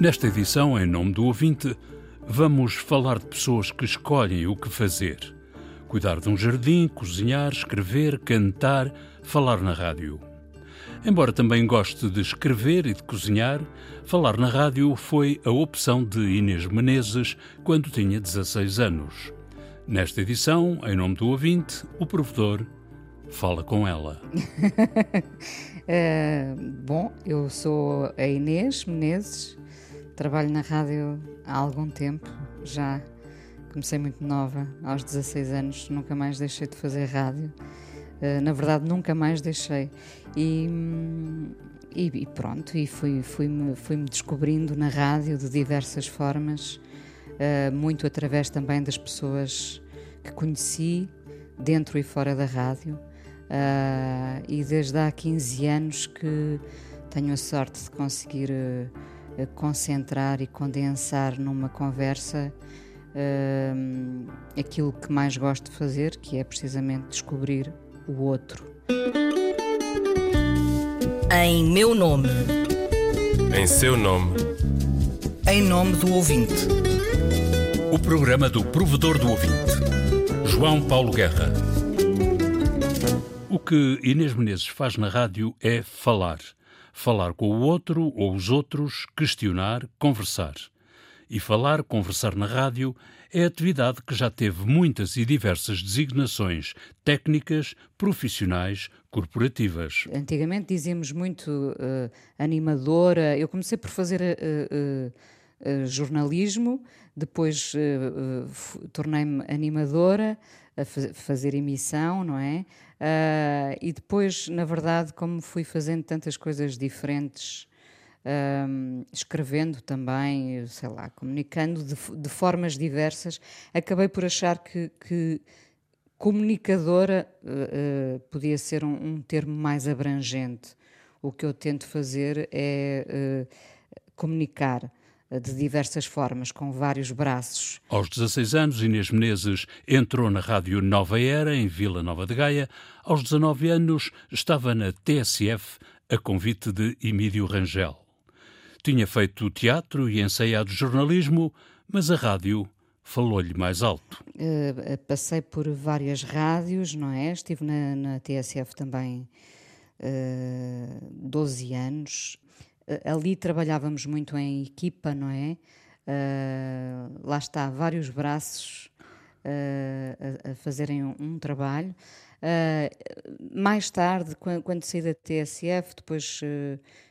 Nesta edição, em nome do ouvinte, vamos falar de pessoas que escolhem o que fazer. Cuidar de um jardim, cozinhar, escrever, cantar, falar na rádio. Embora também goste de escrever e de cozinhar, falar na rádio foi a opção de Inês Menezes quando tinha 16 anos. Nesta edição, em nome do ouvinte, o provedor fala com ela. uh, bom, eu sou a Inês Menezes, trabalho na rádio há algum tempo já Comecei muito nova, aos 16 anos, nunca mais deixei de fazer rádio. Uh, na verdade, nunca mais deixei. E, e, pronto, e fui-me fui -me, fui -me descobrindo na rádio de diversas formas, uh, muito através também das pessoas que conheci, dentro e fora da rádio. Uh, e desde há 15 anos que tenho a sorte de conseguir concentrar e condensar numa conversa uh, aquilo que mais gosto de fazer, que é precisamente descobrir o outro. Em meu nome. Em seu nome. Em nome do ouvinte. O programa do provedor do ouvinte. João Paulo Guerra. O que Inês Menezes faz na rádio é falar. Falar com o outro ou os outros, questionar, conversar. E falar, conversar na rádio é atividade que já teve muitas e diversas designações técnicas, profissionais, corporativas. Antigamente dizíamos muito uh, animadora. Eu comecei por fazer uh, uh, jornalismo, depois tornei-me animadora, a fazer emissão, não é? e depois, na verdade, como fui fazendo tantas coisas diferentes um, escrevendo também, sei lá, comunicando de, de formas diversas, acabei por achar que, que comunicadora uh, uh, podia ser um, um, termo mais abrangente. O que eu tento fazer é uh, comunicar de diversas formas, com vários braços. Aos 16 anos, Inês Menezes entrou na Rádio Nova Era, em Vila Nova de Gaia. Aos 19 anos, estava na TSF, a convite de Emílio Rangel. Tinha feito teatro e ensaiado jornalismo, mas a rádio falou-lhe mais alto. Uh, passei por várias rádios, não é? Estive na, na TSF também uh, 12 anos. Uh, ali trabalhávamos muito em equipa, não é? Uh, lá está, vários braços a, a, fazerem um, um trabalho. mais tarde, quando, quando, saí da TSF, depois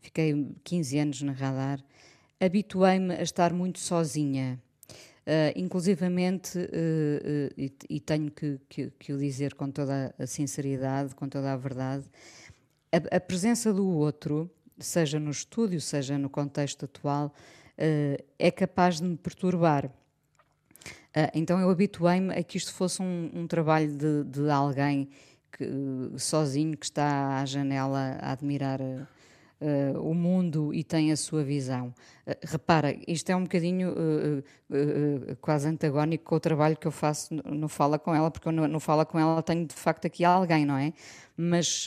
fiquei 15 anos na radar, habituei-me a estar muito sozinha. Uh, inclusivamente, uh, uh, e, e, tenho que, que, que, o dizer com toda a sinceridade, com toda a verdade, a, a presença do outro, seja no estúdio, seja no contexto atual, é capaz de me perturbar. então eu habituei-me a que isto fosse um, um trabalho de, de alguém que, sozinho que está à janela a admirar uh, o mundo e tem a sua visão. Uh, repara, isto é um bocadinho uh, quase antagónico com o trabalho que eu faço no, no Fala com ela, porque no, Fala com ela tenho de facto aqui alguém, não é? Mas,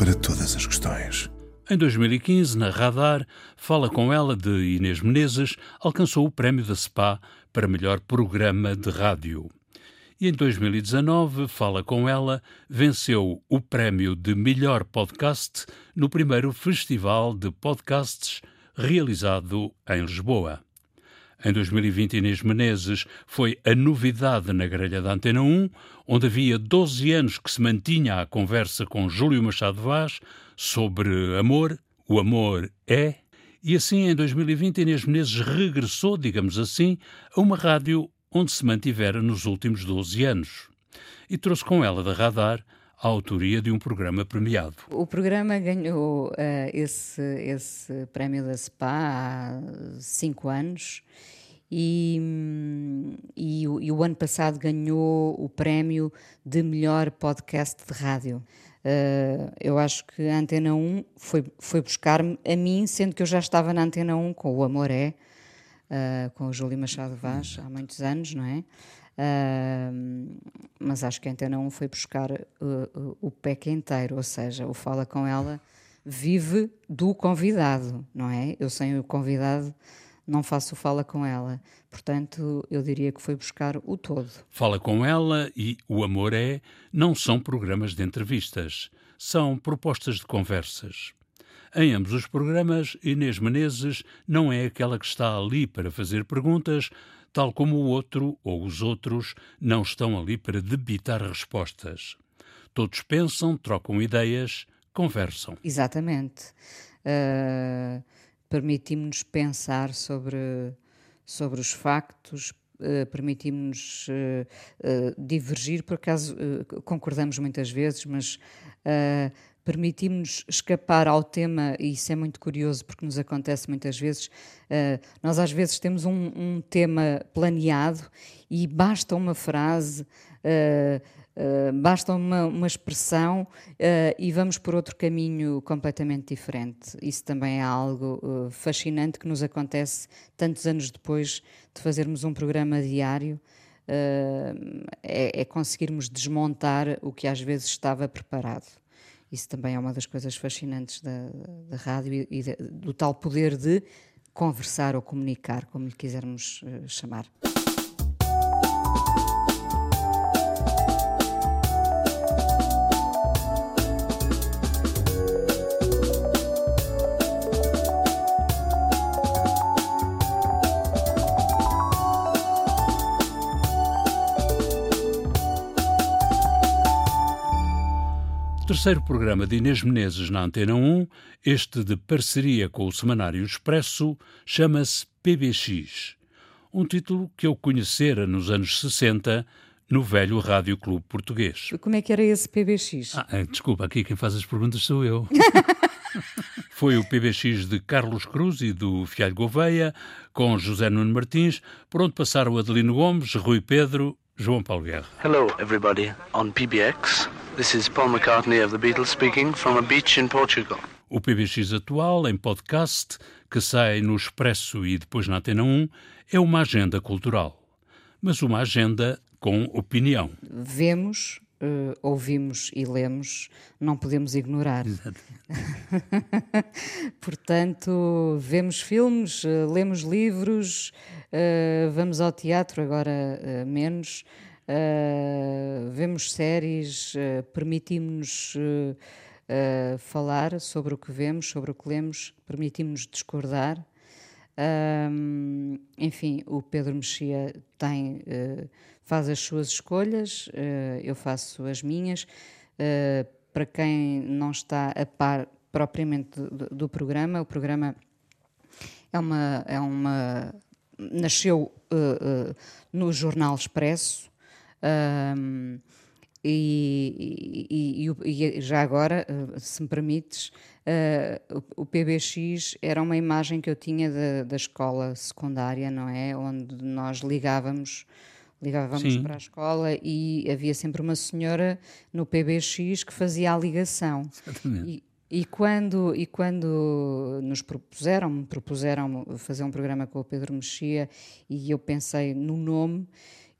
para todas as questões. Em 2015, na Radar, Fala com ela de Inês Menezes alcançou o prémio da SPA para melhor programa de rádio. E em 2019, Fala com ela venceu o prémio de melhor podcast no primeiro Festival de Podcasts realizado em Lisboa. Em 2020, Inês Menezes foi a novidade na grelha da Antena 1, onde havia 12 anos que se mantinha a conversa com Júlio Machado Vaz sobre amor, o amor é, e assim em 2020 Inês Menezes regressou, digamos assim, a uma rádio onde se mantivera nos últimos 12 anos. E trouxe com ela da radar a autoria de um programa premiado. O programa ganhou uh, esse, esse prémio da SPA há cinco anos e, e, e, o ano passado ganhou o prémio de melhor podcast de rádio. Uh, eu acho que a Antena 1 foi, foi buscar-me a mim, sendo que eu já estava na Antena 1 com o Amoré, uh, com o Júlio Machado Vaz, há muitos anos, não é? Uh, mas acho que a Antena 1 foi buscar o PEC inteiro, ou seja, o Fala Com Ela vive do convidado, não é? Eu sem o convidado não faço Fala Com Ela. Portanto, eu diria que foi buscar o todo. Fala Com Ela e O Amor É não são programas de entrevistas, são propostas de conversas. Em ambos os programas, Inês Menezes não é aquela que está ali para fazer perguntas, tal como o outro ou os outros não estão ali para debitar respostas. Todos pensam, trocam ideias, conversam. Exatamente. Uh, Permitimos-nos pensar sobre, sobre os factos, uh, permitimos-nos uh, uh, divergir, por acaso concordamos muitas vezes, mas permitimos-nos escapar ao tema, e isso é muito curioso porque nos acontece muitas vezes. nós às vezes temos um, um, tema planeado e basta uma frase. Uh, basta uma, uma expressão uh, e vamos por outro caminho completamente diferente. Isso também é algo uh, fascinante que nos acontece tantos anos depois de fazermos um programa diário. É, é, conseguirmos desmontar o que às vezes estava preparado. Isso também é uma das coisas fascinantes da, da rádio e, do tal poder de conversar ou comunicar, como lhe quisermos chamar. Terceiro programa de Inês Menezes na Antena 1, este de parceria com o Semanário Expresso, chama-se PBX. Um título que eu conhecera nos anos 60 no velho Rádio Clube Português. Como é que era esse PBX? Ah, eh, desculpa, aqui quem faz as perguntas sou eu. Foi o PBX de Carlos Cruz e do Fialho Gouveia, com José Nuno Martins, por onde passaram Adelino Gomes, Rui Pedro, João Paulo Guerra. Hello, everybody. On PBX, this is Paul McCartney of the Beatles speaking from a beach in Portugal. O PBX atual, em podcast, que sai no Expresso e depois na Antena 1, é uma agenda cultural. Mas uma agenda com opinião. Vemos, uh, ouvimos e lemos, não podemos ignorar. Portanto, vemos filmes, uh, lemos livros, uh, vamos ao teatro, agora menos, vemos séries, permitimos-nos. falar sobre o que vemos, sobre o que lemos, permitimos-nos discordar. Enfim, o Pedro Mexia tem faz as suas escolhas, uh, eu faço as minhas. Uh, para quem não está a par propriamente do, do, programa, o programa é uma, é uma nasceu uh, no Jornal Expresso. Um, e, e, e, e, já agora, se me permites, uh, o, o, PBX era uma imagem que eu tinha da, da escola secundária, não é? Onde nós ligávamos Ligávamos Sim. para a escola e havia sempre uma senhora no PBX que fazia a ligação. Exatamente. E, e quando, e quando nos propuseram, me propuseram fazer um programa com o Pedro Mexia e eu pensei no nome,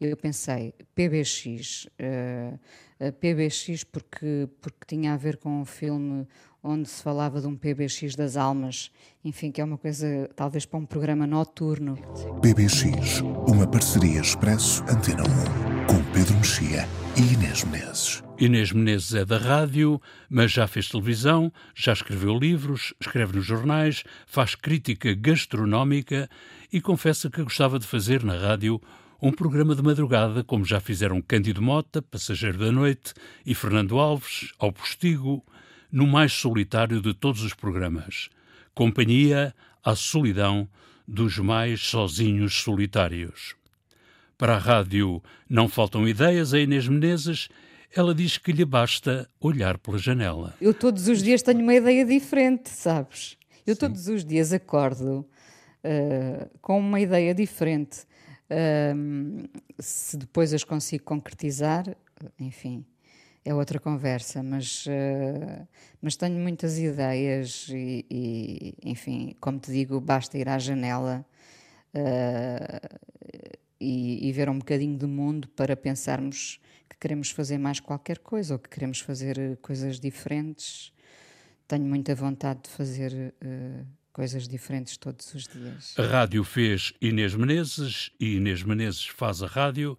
eu pensei PBX, uh, eh, eh, PBX porque, porque tinha a ver com um filme onde se falava de um PBX das almas, enfim, que é uma coisa talvez para um programa noturno. PBX, uma parceria Expresso Antena 1, com Pedro Mexia e Inês Menezes. Inês Menezes é da rádio, mas já fez televisão, já escreveu livros, escreve nos jornais, faz crítica gastronómica e confessa que gostava de fazer na rádio um programa de madrugada, como já fizeram Cândido Mota, Passageiro da Noite, e Fernando Alves, Ao Postigo, no mais solitário de todos os programas, companhia à solidão dos mais sozinhos solitários. Para a rádio não faltam ideias a Inês Menezes, ela diz que lhe basta olhar pela janela. Eu todos os dias tenho uma ideia diferente, sabes? Eu Sim. todos os dias acordo uh, com uma ideia diferente. Uh, se depois as consigo concretizar, enfim, é outra conversa, mas, uh, mas tenho muitas ideias e, e, enfim, como te digo, basta ir à janela uh, e, e, ver um bocadinho do mundo para pensarmos que queremos fazer mais qualquer coisa ou que queremos fazer coisas diferentes. Tenho muita vontade de fazer uh, coisas diferentes todos os dias. A rádio fez Inês Menezes e Inês Menezes faz a rádio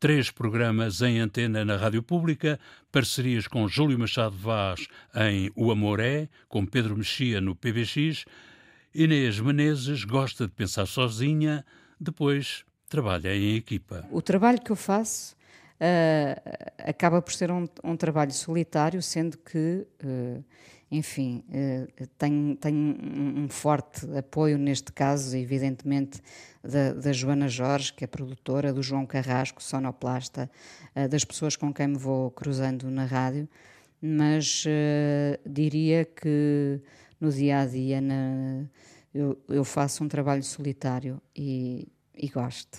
três programas em antena na Rádio Pública, parcerias com Júlio Machado Vaz em O Amor É, com Pedro Mexia no PBX. Inês Menezes gosta de pensar sozinha, depois trabalha em equipa. O trabalho que eu faço uh, acaba por ser um, um, trabalho solitário, sendo que uh, enfim, eh, tenho, tenho um forte apoio neste caso, evidentemente, da, da, Joana Jorge, que é produtora, do João Carrasco, sonoplasta, eh, das pessoas com quem me vou cruzando na rádio, mas uh, diria que no dia a dia na, eu, eu, faço um trabalho solitário e, e gosto.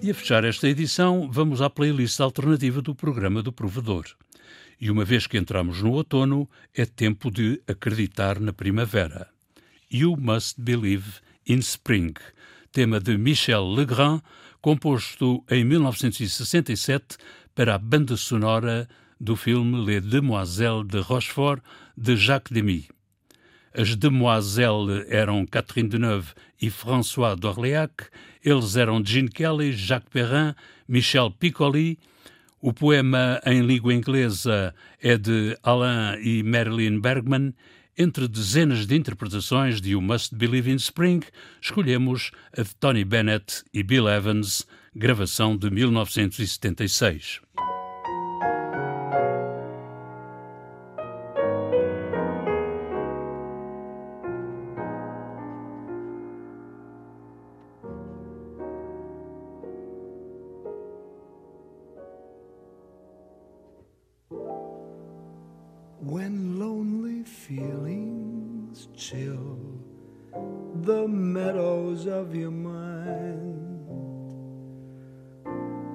E a fechar esta edição, vamos à playlist alternativa do programa do Provedor. E uma vez que entramos no outono, é tempo de acreditar na primavera. You Must Believe in Spring, tema de Michel Legrand, composto em 1967 para a banda sonora do filme Les Demoiselles de Rochefort, de Jacques Demy. As demoiselles eram Catherine Deneuve e François d'Orléac, eles eram Gene Kelly, Jacques Perrin, Michel Piccoli o poema em língua inglesa é de Alain e Marilyn Bergman. Entre dezenas de interpretações de You Must Believe in Spring, escolhemos a de Tony Bennett e Bill Evans, gravação de 1976.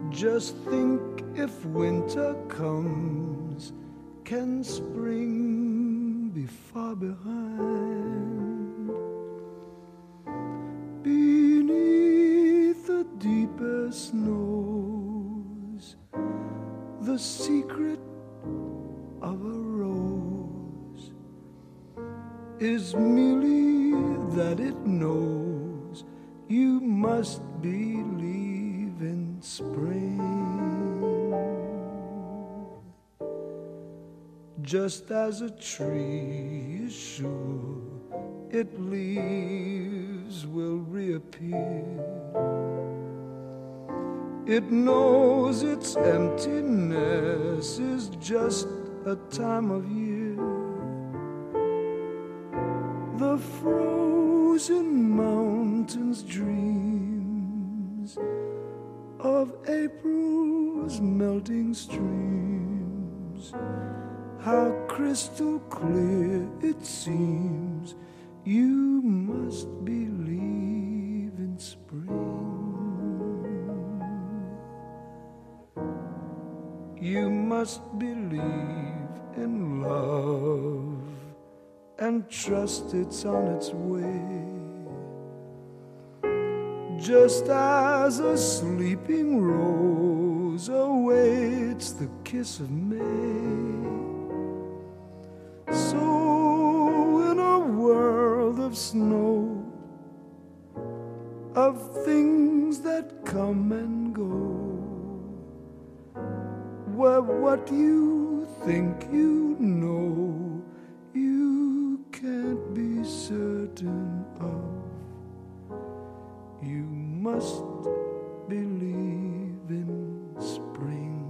Just think if winter comes, can spring be far behind? Is merely that it knows you must believe in spring. just as a tree is sure its leaves will reappear. It knows its emptiness is just a time of year. The frozen mountains dreams of April's melting streams. How crystal clear it seems. You must believe in spring. You must believe in love and trust it's on its way. Just as a sleeping rose awaits the kiss of May. So, in a world of snow, of things that come and go, where what you think you know, can't be certain of, you must believe in spring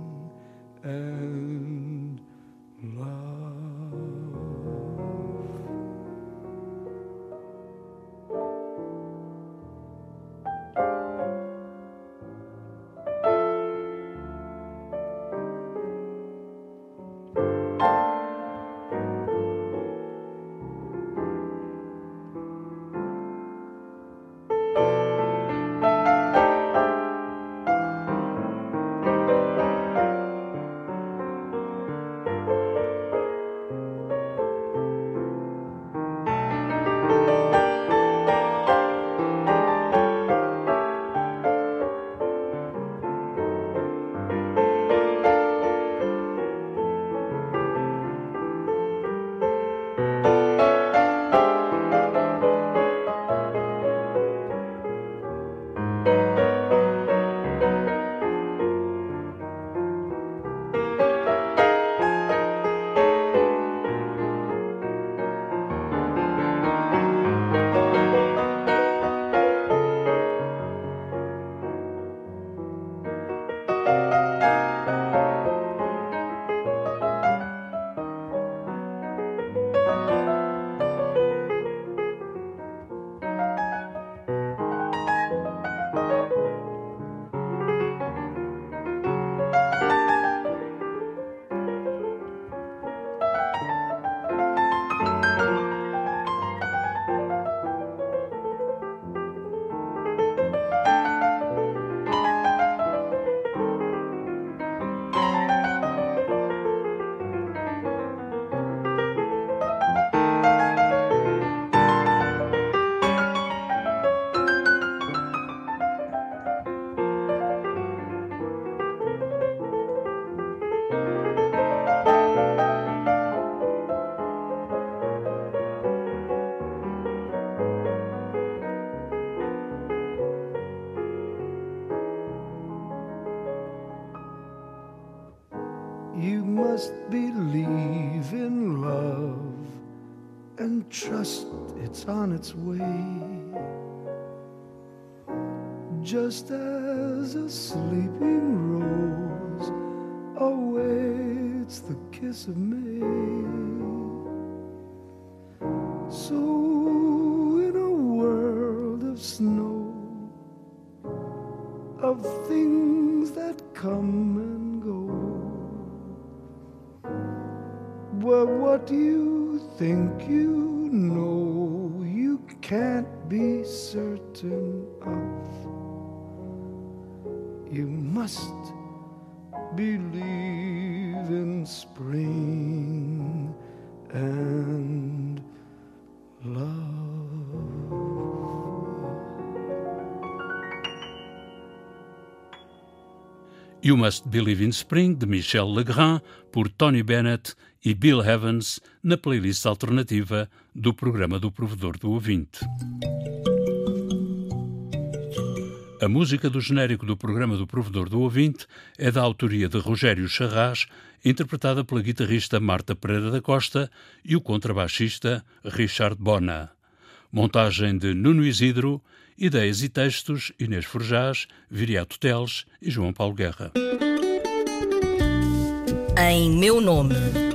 You must believe in love and trust it's on its way. Just as a sleeping rose awaits the kiss of May. You think you know you can't be certain of? You must believe in spring and love. You Must Believe in Spring, de Michel Legrand, por Tony Bennett e Bill Evans, na playlist alternativa do programa do Provedor do Ouvinte. A música do genérico do programa do Provedor do Ouvinte é da autoria de Rogério Charras, interpretada pela guitarrista Marta Pereira da Costa e o contrabaixista Richard Bona. Montagem de Nuno Isidro, ideias e textos Inês Forjás, Viriato Teles e João Paulo Guerra. Em meu nome.